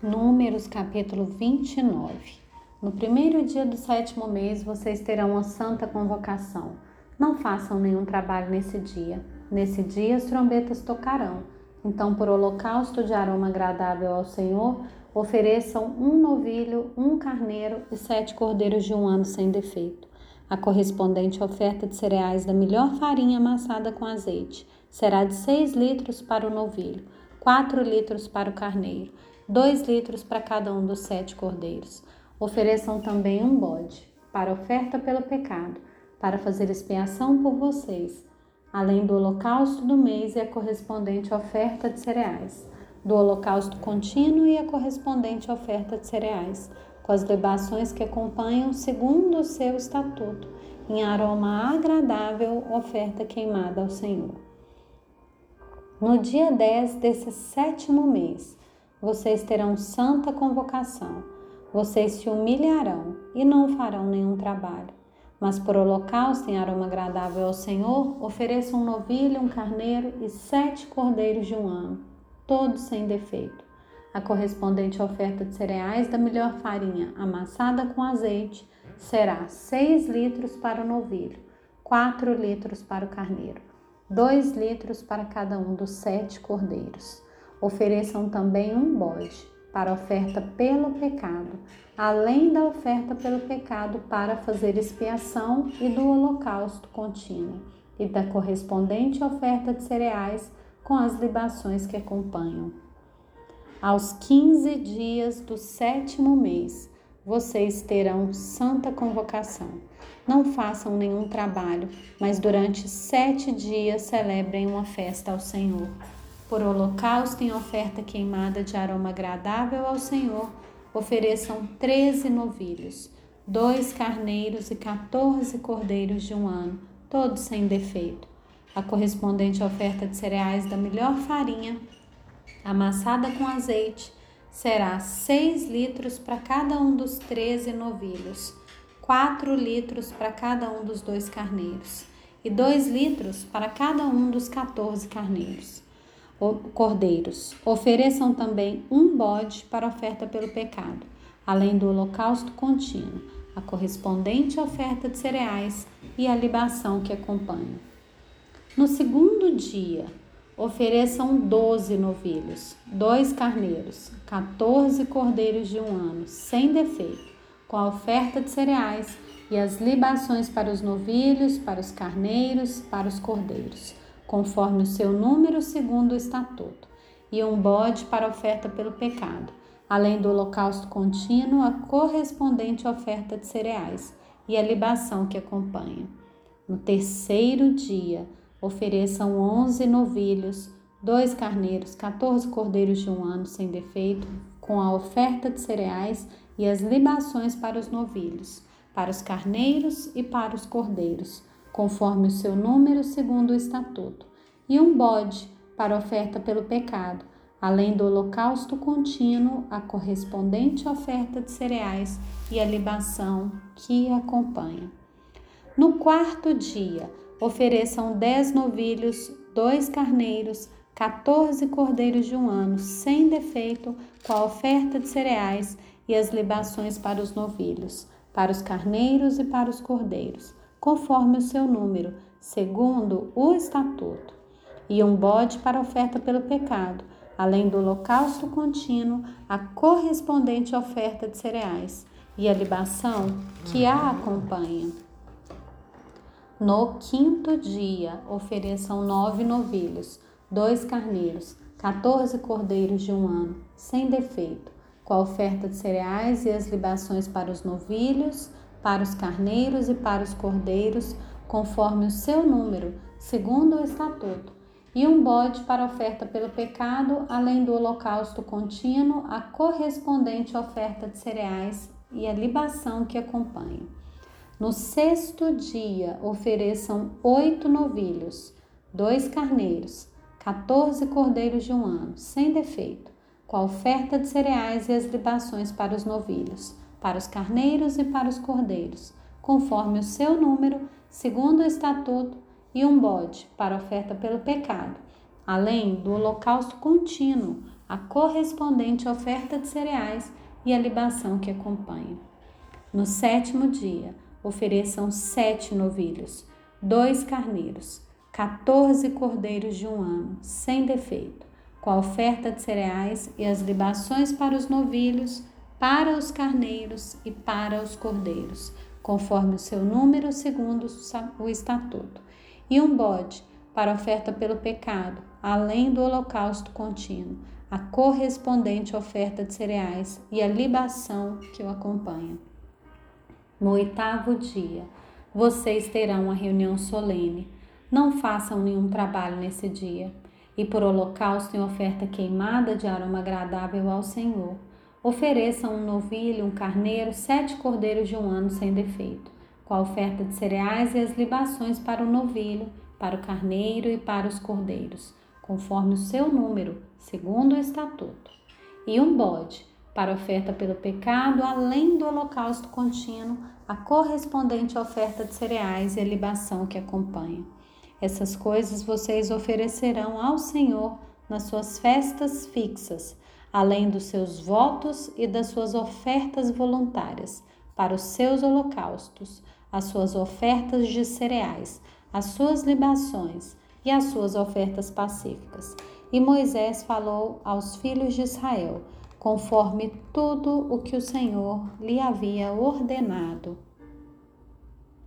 Números capítulo 29. No primeiro dia do sétimo mês vocês terão uma santa convocação. Não façam nenhum trabalho nesse dia. Nesse dia as trombetas tocarão. Então, por holocausto de aroma agradável ao Senhor, ofereçam um novilho, um carneiro e sete cordeiros de um ano sem defeito. A correspondente oferta de cereais da melhor farinha amassada com azeite será de seis litros para o novilho, quatro litros para o carneiro dois litros para cada um dos sete cordeiros. Ofereçam também um bode, para oferta pelo pecado, para fazer expiação por vocês, além do holocausto do mês e a correspondente oferta de cereais, do holocausto contínuo e a correspondente oferta de cereais, com as libações que acompanham segundo o seu estatuto, em aroma agradável, oferta queimada ao Senhor. No dia 10 desse sétimo mês, vocês terão santa convocação. Vocês se humilharão e não farão nenhum trabalho. Mas por holocausto em aroma agradável ao Senhor, ofereçam um novilho, um carneiro e sete cordeiros de um ano, todos sem defeito. A correspondente oferta de cereais da melhor farinha, amassada com azeite, será seis litros para o novilho, quatro litros para o carneiro, dois litros para cada um dos sete cordeiros. Ofereçam também um bode para oferta pelo pecado, além da oferta pelo pecado para fazer expiação e do holocausto contínuo, e da correspondente oferta de cereais com as libações que acompanham. Aos quinze dias do sétimo mês, vocês terão santa convocação. Não façam nenhum trabalho, mas durante sete dias celebrem uma festa ao Senhor. Por holocausto em oferta queimada de aroma agradável ao Senhor, ofereçam treze novilhos, dois carneiros e quatorze cordeiros de um ano, todos sem defeito. A correspondente oferta de cereais da melhor farinha, amassada com azeite, será seis litros para cada um dos treze novilhos, quatro litros para cada um dos dois carneiros, e dois litros para cada um dos quatorze carneiros cordeiros. Ofereçam também um bode para oferta pelo pecado, além do holocausto contínuo, a correspondente oferta de cereais e a libação que acompanha. No segundo dia, ofereçam doze novilhos, dois carneiros, quatorze cordeiros de um ano, sem defeito, com a oferta de cereais e as libações para os novilhos, para os carneiros, para os cordeiros conforme o seu número segundo o estatuto, e um bode para oferta pelo pecado, além do holocausto contínuo, a correspondente oferta de cereais e a libação que acompanha. No terceiro dia, ofereçam onze novilhos, dois carneiros, quatorze cordeiros de um ano sem defeito, com a oferta de cereais e as libações para os novilhos, para os carneiros e para os cordeiros conforme o seu número segundo o estatuto, e um bode para oferta pelo pecado, além do holocausto contínuo, a correspondente oferta de cereais e a libação que acompanha. No quarto dia, ofereçam dez novilhos, dois carneiros, quatorze cordeiros de um ano, sem defeito, com a oferta de cereais e as libações para os novilhos, para os carneiros e para os cordeiros conforme o seu número, segundo o estatuto, e um bode para oferta pelo pecado, além do holocausto contínuo, a correspondente oferta de cereais e a libação que a acompanha. No quinto dia, ofereçam nove novilhos, dois carneiros, quatorze cordeiros de um ano, sem defeito, com a oferta de cereais e as libações para os novilhos, para os carneiros e para os cordeiros, conforme o seu número, segundo o estatuto, e um bode para oferta pelo pecado, além do holocausto contínuo, a correspondente oferta de cereais e a libação que acompanha. No sexto dia, ofereçam oito novilhos, dois carneiros, quatorze cordeiros de um ano, sem defeito, com a oferta de cereais e as libações para os novilhos para os carneiros e para os cordeiros, conforme o seu número, segundo o estatuto, e um bode para oferta pelo pecado, além do holocausto contínuo, a correspondente oferta de cereais e a libação que acompanha. No sétimo dia, ofereçam sete novilhos, dois carneiros, quatorze cordeiros de um ano, sem defeito, com a oferta de cereais e as libações para os novilhos, para os carneiros e para os cordeiros, conforme o seu número, segundo o estatuto, e um bode para oferta pelo pecado, além do holocausto contínuo, a correspondente oferta de cereais e a libação que o acompanha. No oitavo dia, vocês terão uma reunião solene. Não façam nenhum trabalho nesse dia. E por holocausto em oferta queimada de aroma agradável ao Senhor. Ofereçam um novilho, um carneiro, sete cordeiros de um ano sem defeito, com a oferta de cereais e as libações para o novilho para o carneiro e para os cordeiros, conforme o seu número, segundo o estatuto, e um bode para oferta pelo pecado, além do holocausto contínuo, a correspondente oferta de cereais e a libação que acompanha. Essas coisas vocês oferecerão ao Senhor nas suas festas fixas, além dos seus votos e das suas ofertas voluntárias, para os seus holocaustos, as suas ofertas de cereais, as suas libações e as suas ofertas pacíficas. E Moisés falou aos filhos de Israel, conforme tudo o que o Senhor lhe havia ordenado.